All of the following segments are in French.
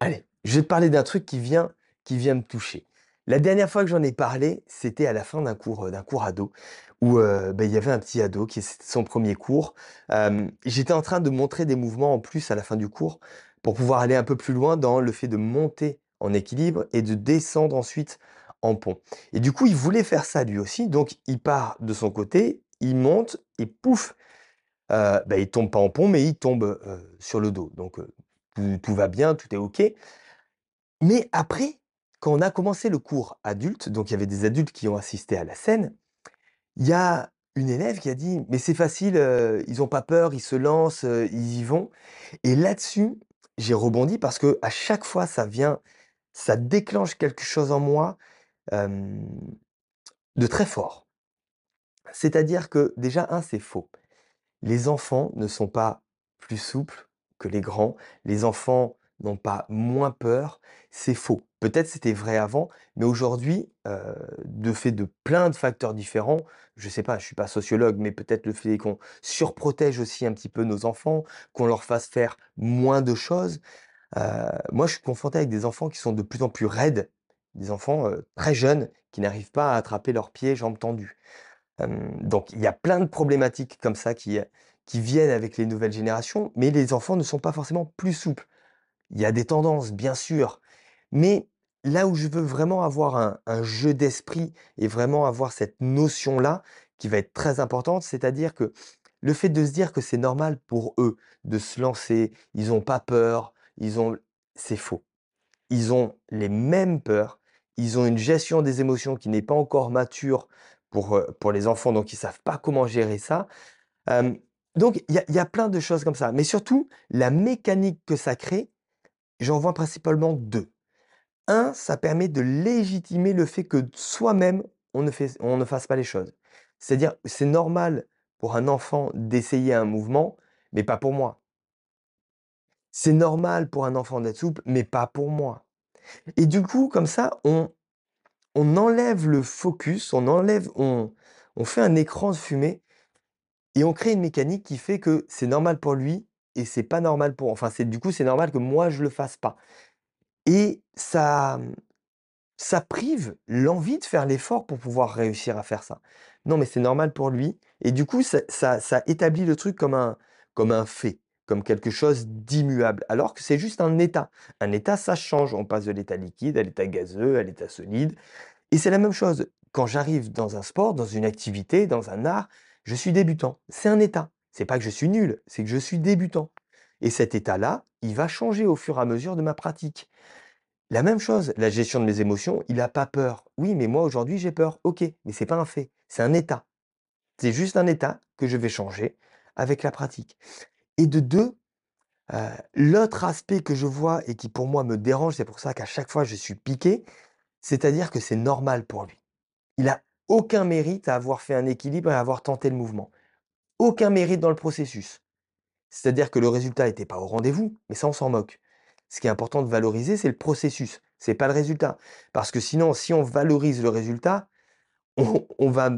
Allez, je vais te parler d'un truc qui vient qui vient me toucher. La dernière fois que j'en ai parlé, c'était à la fin d'un cours, heu, d'un cours ado où, heu, bah, il y avait un petit ado qui c'était son premier cours. J'étais en train de montrer des mouvements en plus à la fin du cours pour pouvoir aller un peu plus loin dans le fait de monter en équilibre et de descendre ensuite en pont et du coup, il voulait faire ça lui aussi, donc il part de son côté, il monte et pouf! Heu, bah, il tombe pas en pont, mais il tombe, heu, sur le dos donc tout va bien, tout est OK. Mais après, quand on a commencé le cours adulte, donc il y avait des adultes qui ont assisté à la scène, il y a une élève qui a dit: «Mais c'est facile, heu, ils ont pas peur, ils se lancent, heu, ils y vont» et là-dessus, j'ai rebondi parce qu'à chaque fois ça vient ça déclenche quelque chose en moi, de très fort. C'est-à-dire que déjà 1, c'est faux. Les enfants ne sont pas plus souples que les grands, les enfants n'ont pas moins peur, c'est faux. Peut-être c'était vrai avant, mais aujourd'hui, heu, de fait de plein de facteurs différents, je sais pas, je suis pas sociologue, mais peut-être le fait qu'on surprotège aussi un petit peu nos enfants, qu'on leur fasse faire moins de choses. Heu, moi, je suis confronté avec des enfants qui sont de plus en plus raides, des enfants, heu, très jeunes qui n'arrivent pas à attraper leurs pieds, jambes tendues. Donc il y a plein de problématiques comme ça qui, qui viennent avec les nouvelles générations, mais les enfants ne sont pas forcément plus souples. Il y a des tendances, bien sûr, mais là où je veux vraiment avoir un jeu d'esprit et vraiment avoir cette notion-là qui va être très importante, c'est-à-dire que le fait de se dire que c'est normal pour eux de se lancer, ils ont pas peur, ils ont c'est faux. Ils ont les mêmes peurs, ils ont une gestion des émotions qui n'est pas encore mature pour, heu, pour les enfants, donc ils savent pas comment gérer ça. Donc il y a plein de choses comme ça, mais surtout la mécanique que ça crée, j'en vois principalement 2. 1, ça permet de légitimer le fait que soi-même, on ne fasse pas les choses. C'est-à-dire, c'est normal pour un enfant d'essayer un mouvement, mais pas pour moi. C'est normal pour un enfant d'être souple, mais pas pour moi et du coup, comme ça, on enlève le focus, on enlève on fait un écran de fumée et on crée une mécanique qui fait que c'est normal pour lui et c'est pas normal pour enfin, du coup, c'est normal que moi je le fasse pas et ça, ça prive l'envie de faire l'effort pour pouvoir réussir à faire ça. Non, mais c'est normal pour lui et du coup, ça ça ça établit le truc comme un comme un fait, comme quelque chose d'immuable, alors que c'est juste un état. Un état, ça change, on passe de l'état liquide à l'état gazeux, à l'état solide et c'est la même chose quand j'arrive dans un sport, dans une activité, dans un art, je suis débutant. C'est un état. C'est pas que je suis nul, c'est que je suis débutant et cet état-là, il va changer au fur et à mesure de ma pratique. La même chose, la gestion de mes émotions, il a pas peur. Oui, mais moi aujourd'hui j'ai peur. OK, mais c'est pas un fait, c'est un état. C'est juste un état que je vais changer avec la pratique et de 2, heu, l'autre aspect que je vois et qui pour moi me dérange, c'est pour ça qu'à chaque fois je suis piqué, c'est-à-dire que c'est normal pour lui. Il a aucun mérite à avoir fait un équilibre et à avoir tenté le mouvement. Aucun mérite dans le processus. C'est-à-dire que le résultat était pas au rendez-vous, mais ça on s'en moque. Ce qui est important de valoriser, c'est le processus, c'est pas le résultat. Parce que sinon, si on valorise le résultat, on on va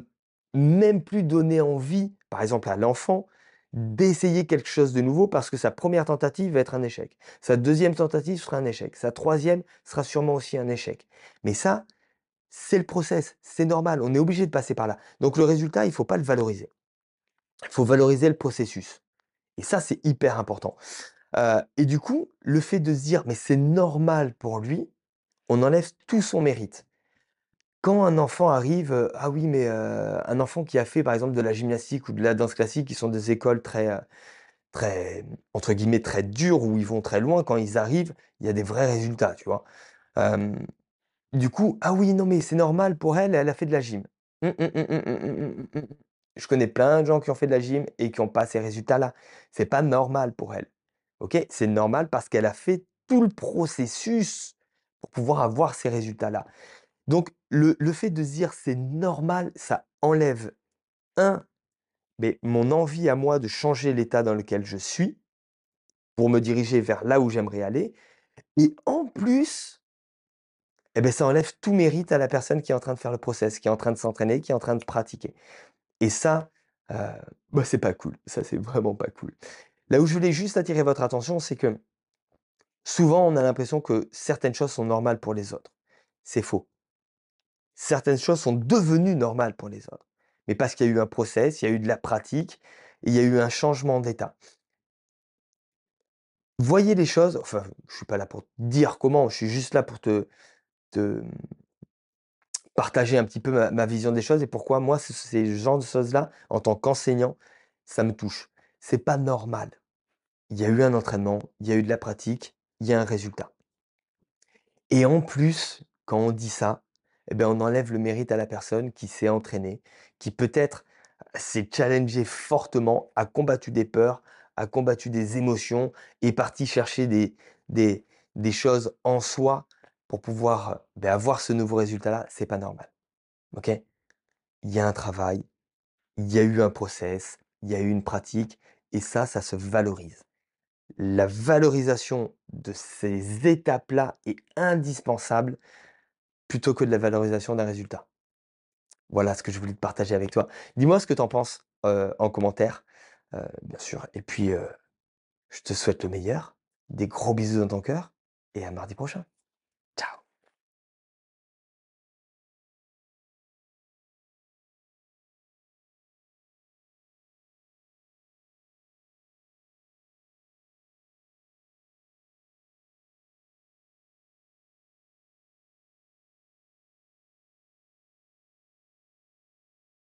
même plus donner envie, par exemple à l'enfant, d'essayer quelque chose de nouveau parce que sa 1re tentative va être un échec. Sa 2e tentative sera un échec. Sa 3e sera sûrement aussi un échec. Mais ça, c'est le process, c'est normal, on est obligé de passer par là. Donc le résultat, il faut pas le valoriser. Il faut valoriser le processus et ça, c'est hyper important. Heu et du coup, le fait de se dire: «Mais c'est normal pour lui», on enlève tout son mérite. Quand un enfant arrive, heu, ah oui, mais heu, un enfant qui a fait par exemple de la gymnastique ou de la danse classique, qui sont des écoles très, très entre guillemets «très dures» où ils vont très loin, quand ils arrivent, il y a des vrais résultats, tu vois? Du coup, ah oui, non, mais c'est normal pour elle, elle a fait de la gym. Hum, hum, hum, je connais plein de gens qui ont fait de la gym et qui n'ont pas ces résultats-là. C'est pas normal pour elle. Ok? C'est normal parce qu'elle a fait tout le processus pour pouvoir avoir ces résultats-là. Donc, le, le fait de se dire c'est normal, ça enlève, un, mais mon envie à moi de changer l'état dans lequel je suis pour me diriger vers là où j'aimerais aller. Et en plus, et beh, ça enlève tout mérite à la personne qui est en train de faire le process, qui est en train de s'entraîner, qui est en train de pratiquer et ça, heu, bah, c'est pas cool. Ça, c'est vraiment pas cool. Là où je voulais juste attirer votre attention, c'est que Souvent, on a l'impression que certaines choses sont normales pour les autres. C'est faux. Certaines choses sont devenues normales pour les autres. Mais parce qu'il y a eu un process, il y a eu de la pratique, il y a eu un changement d'état. Voyez les choses, enfin, je suis pas là pour te dire comment, je suis juste là pour te, te partager un petit peu ma, vision des choses et pourquoi moi, ce- ces genres de choses-là, en tant qu'enseignant, ça me touche. C'est pas normal. Il y a eu un entraînement, il y a eu de la pratique, il y a un résultat. Et en plus, quand on dit ça, eh ben, on enlève le mérite à la personne qui s'est entraînée, qui peut-être s'est challengée fortement, a combattu des peurs, a combattu des émotions, est parti chercher des, des, des choses en soi pour pouvoir ben, avoir ce nouveau résultat-là. C'est pas normal. OK? Il y a un travail, il y a eu un process, il y a eu une pratique, et ça, ça se valorise. La valorisation de ces étapes-là est indispensable plutôt que de la valorisation d'un résultat. Voilà ce que je voulais te partager avec toi. Dis-moi ce que tu en penses en commentaire, bien sûr. Et puis, je te souhaite le meilleur, des gros bisous dans ton cœur et à mardi prochain.